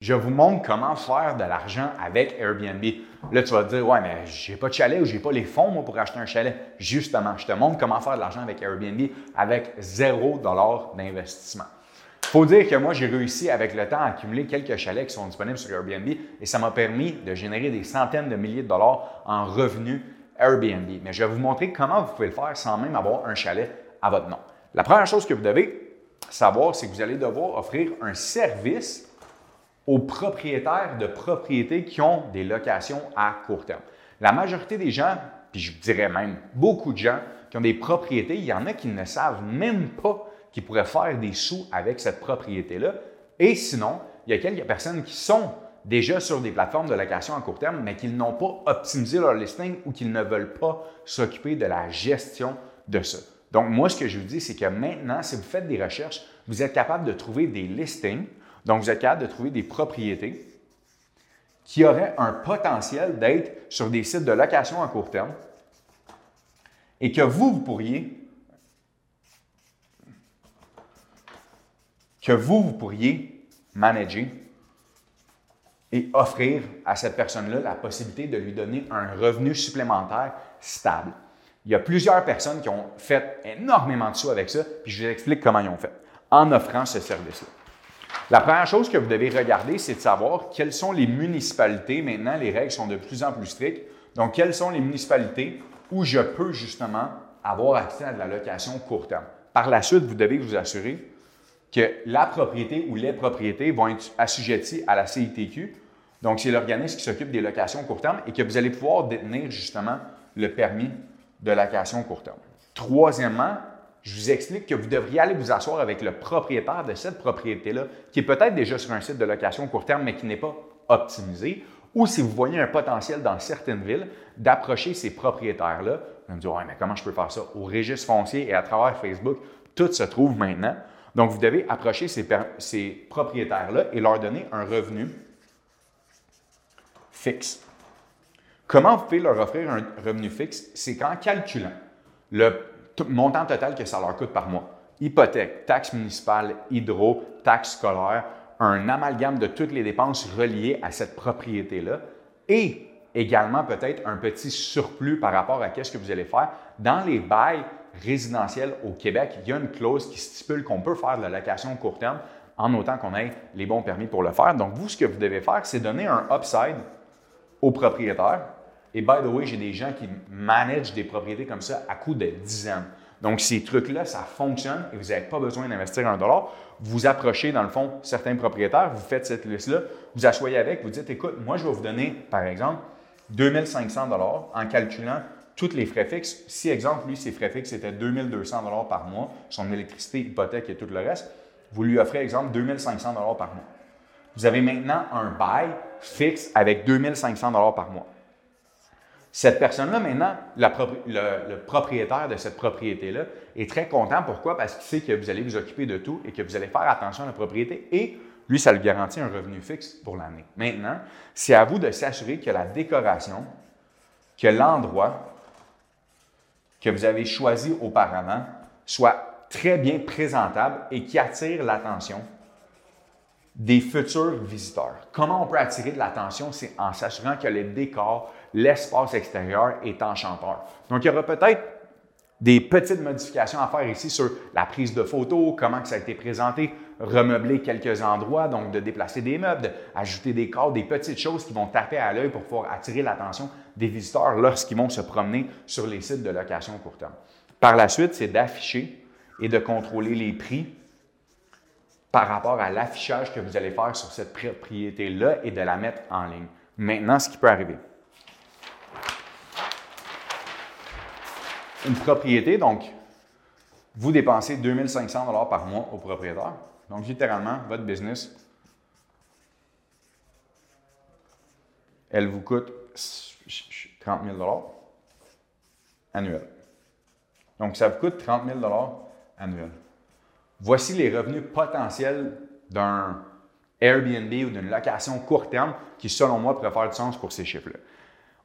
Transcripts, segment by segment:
je vous montre comment faire de l'argent avec Airbnb. Là, tu vas te dire, ouais, mais j'ai pas de chalet ou j'ai pas les fonds, pour acheter un chalet. Justement, je te montre comment faire de l'argent avec Airbnb avec zéro dollar d'investissement. Faut dire que moi, j'ai réussi avec le temps à accumuler quelques chalets qui sont disponibles sur Airbnb et ça m'a permis de générer des centaines de milliers de dollars en revenus Airbnb. Mais je vais vous montrer comment vous pouvez le faire sans même avoir un chalet à votre nom. La première chose que vous devez savoir, c'est que vous allez devoir offrir un service aux propriétaires de propriétés qui ont des locations à court terme. La majorité des gens, puis je dirais même beaucoup de gens qui ont des propriétés, il y en a qui ne savent même pas qu'ils pourraient faire des sous avec cette propriété-là. Et sinon, il y a quelques personnes qui sont déjà sur des plateformes de location à court terme, mais qui n'ont pas optimisé leur listing ou qui ne veulent pas s'occuper de la gestion de ça. Donc, moi, ce que je vous dis, c'est que maintenant, si vous faites des recherches, vous êtes capable de trouver des listings donc, vous êtes capable de trouver des propriétés qui auraient un potentiel d'être sur des sites de location à court terme et que vous, vous pourriez que vous, vous pourriez manager et offrir à cette personne-là la possibilité de lui donner un revenu supplémentaire stable. Il y a plusieurs personnes qui ont fait énormément de sous avec ça, puis je vous explique comment ils ont fait en offrant ce service-là. La première chose que vous devez regarder, c'est de savoir quelles sont les municipalités. Maintenant, les règles sont de plus en plus strictes. Donc, quelles sont les municipalités où je peux justement avoir accès à de la location court terme? Par la suite, vous devez vous assurer que la propriété ou les propriétés vont être assujetties à la CITQ. Donc, c'est l'organisme qui s'occupe des locations court terme et que vous allez pouvoir détenir justement le permis de location court terme. Troisièmement, je vous explique que vous devriez aller vous asseoir avec le propriétaire de cette propriété-là, qui est peut-être déjà sur un site de location court terme, mais qui n'est pas optimisé, ou si vous voyez un potentiel dans certaines villes, d'approcher ces propriétaires-là. Vous me dire, ouais, mais comment je peux faire ça? Au registre foncier et à travers Facebook, tout se trouve maintenant. Donc, vous devez approcher ces, ces propriétaires-là et leur donner un revenu fixe. Comment vous pouvez leur offrir un revenu fixe? C'est qu'en calculant le montant total que ça leur coûte par mois. Hypothèque, taxes municipales, hydro, taxes scolaires, un amalgame de toutes les dépenses reliées à cette propriété-là et également peut-être un petit surplus par rapport à ce que vous allez faire. Dans les bails résidentiels au Québec, il y a une clause qui stipule qu'on peut faire de la location court terme en autant qu'on ait les bons permis pour le faire. Donc, vous, ce que vous devez faire, c'est donner un upside au propriétaire et by the way, j'ai des gens qui managent des propriétés comme ça à coût de dizaines. Donc, ces trucs-là, ça fonctionne et vous n'avez pas besoin d'investir un dollar. Vous approchez, dans le fond, certains propriétaires, vous faites cette liste-là, vous asseyez avec, vous dites, écoute, moi, je vais vous donner, par exemple, 2500 dollars en calculant tous les frais fixes. Si, exemple, lui, ses frais fixes étaient 2200 dollars par mois, son électricité, hypothèque et tout le reste, vous lui offrez, exemple, 2500 dollars par mois. Vous avez maintenant un bail fixe avec 2500 dollars par mois. Cette personne-là, maintenant, le, propriétaire de cette propriété-là, est très content. Pourquoi? Parce qu'il sait que vous allez vous occuper de tout et que vous allez faire attention à la propriété et lui, ça lui garantit un revenu fixe pour l'année. Maintenant, c'est à vous de s'assurer que la décoration, que l'endroit que vous avez choisi auparavant soit très bien présentable et qui attire l'attention des futurs visiteurs. Comment on peut attirer de l'attention? C'est en s'assurant que le décor, l'espace extérieur est enchanteur. Donc, il y aura peut-être des petites modifications à faire ici sur la prise de photos, comment ça a été présenté, remeubler quelques endroits, donc de déplacer des meubles, d'ajouter des cadres, des petites choses qui vont taper à l'œil pour pouvoir attirer l'attention des visiteurs lorsqu'ils vont se promener sur les sites de location court terme. Par la suite, c'est d'afficher et de contrôler les prix par rapport à l'affichage que vous allez faire sur cette propriété-là et de la mettre en ligne. Maintenant, ce qui peut arriver. Une propriété, donc, vous dépensez 2500 par mois au propriétaire. Donc, littéralement, votre business, elle vous coûte 30 000 annuel. Donc, ça vous coûte 30 000 annuel. Voici les revenus potentiels d'un Airbnb ou d'une location court terme qui, selon moi, pourrait faire du sens pour ces chiffres-là.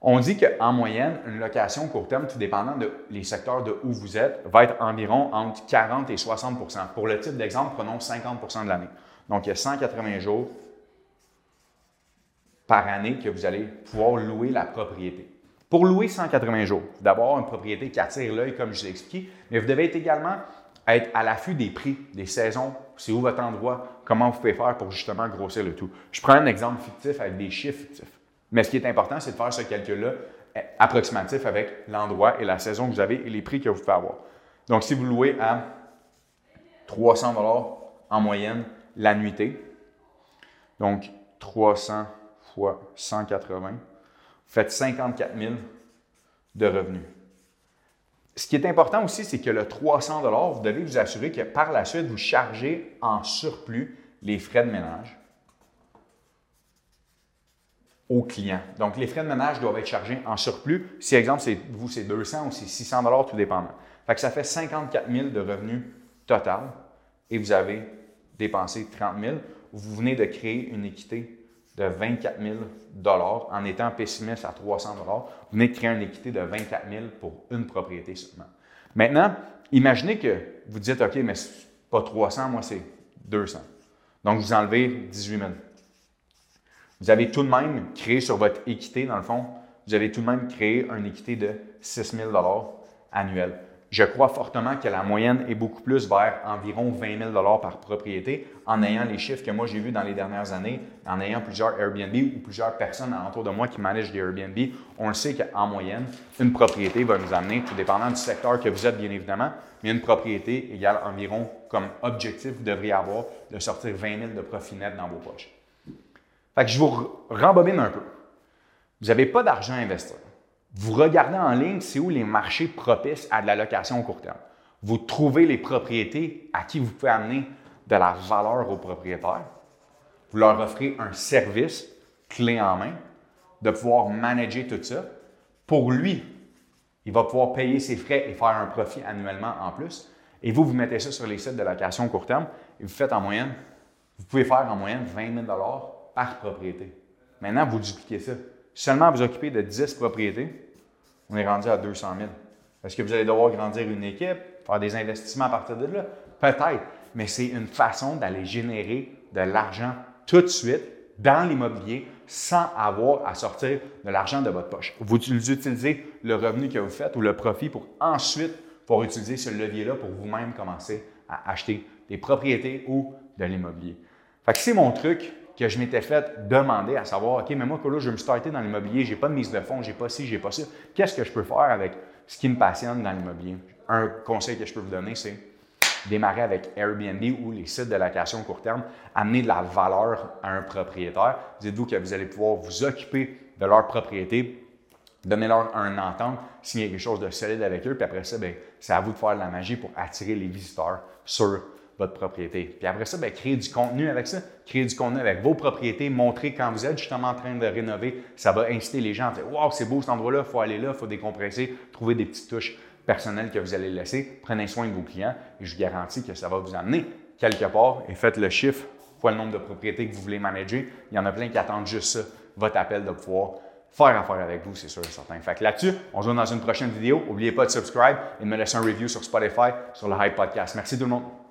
On dit qu'en moyenne, une location court terme, tout dépendant des secteurs de où vous êtes, va être environ entre 40 et 60% Pour le type d'exemple, prenons 50% de l'année. Donc, il y a 180 jours par année que vous allez pouvoir louer la propriété. Pour louer 180 jours, d'abord une propriété qui attire l'œil, comme je vous ai expliqué, mais vous devez être également être à l'affût des prix, des saisons, c'est où votre endroit, comment vous pouvez faire pour justement grossir le tout? Je prends un exemple fictif avec des chiffres fictifs. Mais ce qui est important, c'est de faire ce calcul-là eh, approximatif avec l'endroit et la saison que vous avez et les prix que vous pouvez avoir. Donc, si vous louez à 300 en moyenne la nuitée, donc 300 fois 180, vous faites 54 000 de revenus. Ce qui est important aussi, c'est que le 300 vous devez vous assurer que par la suite, vous chargez en surplus les frais de ménage aux clients. Donc, les frais de ménage doivent être chargés en surplus. Si, exemple, c'est, vous, c'est 200 ou c'est 600 tout dépendant. Fait ça fait 54 000 de revenus total et vous avez dépensé 30 000. Vous venez de créer une équité de 24 000 en étant pessimiste à 300 Vous venez de créer une équité de 24 000 pour une propriété seulement. Maintenant, imaginez que vous dites, OK, mais pas 300, moi c'est 200. Donc, vous enlevez 18 000. Vous avez tout de même créé sur votre équité, dans le fond, vous avez tout de même créé une équité de 6 000 annuel je crois fortement que la moyenne est beaucoup plus vers environ 20 000 par propriété en ayant les chiffres que moi j'ai vus dans les dernières années, en ayant plusieurs Airbnb ou plusieurs personnes autour de moi qui managent des Airbnb. On le sait qu'en moyenne, une propriété va nous amener, tout dépendant du secteur que vous êtes bien évidemment, mais une propriété égale environ comme objectif, vous devriez avoir de sortir 20 000 de profit net dans vos poches. Fait que je vous rembobine un peu. Vous n'avez pas d'argent à investir. Vous regardez en ligne, c'est où les marchés propices à de la location au court terme. Vous trouvez les propriétés à qui vous pouvez amener de la valeur aux propriétaires. Vous leur offrez un service clé en main de pouvoir manager tout ça. Pour lui, il va pouvoir payer ses frais et faire un profit annuellement en plus. Et vous, vous mettez ça sur les sites de location court terme et vous faites en moyenne, vous pouvez faire en moyenne 20 000 par propriété. Maintenant, vous dupliquez ça. Seulement vous occupez de 10 propriétés, on est rendu à 200 000. Est-ce que vous allez devoir grandir une équipe, faire des investissements à partir de là? Peut-être, mais c'est une façon d'aller générer de l'argent tout de suite dans l'immobilier sans avoir à sortir de l'argent de votre poche. Vous utilisez le revenu que vous faites ou le profit pour ensuite pour utiliser ce levier-là pour vous-même commencer à acheter des propriétés ou de l'immobilier. Fait que c'est mon truc que je m'étais fait demander à savoir, OK, mais moi, là, je vais me starter dans l'immobilier, j'ai pas de mise de fonds, j'ai pas ci, j'ai pas ça. Qu'est-ce que je peux faire avec ce qui me passionne dans l'immobilier? Un conseil que je peux vous donner, c'est démarrer avec Airbnb ou les sites de location court terme, amener de la valeur à un propriétaire. Dites-vous que vous allez pouvoir vous occuper de leur propriété, donner leur un entente, signer quelque chose de solide avec eux, puis après ça, ben, c'est à vous de faire de la magie pour attirer les visiteurs sur votre propriété. Puis après ça, bien, créer du contenu avec ça. Créer du contenu avec vos propriétés, montrer quand vous êtes justement en train de rénover. Ça va inciter les gens à dire Waouh, c'est beau cet endroit-là, il faut aller là, il faut décompresser, trouver des petites touches personnelles que vous allez laisser. Prenez soin de vos clients et je vous garantis que ça va vous amener quelque part et faites le chiffre fois le nombre de propriétés que vous voulez manager. Il y en a plein qui attendent juste ça, votre appel de pouvoir faire affaire avec vous, c'est sûr et certain. Fait que là-dessus, on se voit dans une prochaine vidéo. N'oubliez pas de subscribe et de me laisser un review sur Spotify, sur le Hype Podcast. Merci tout le monde.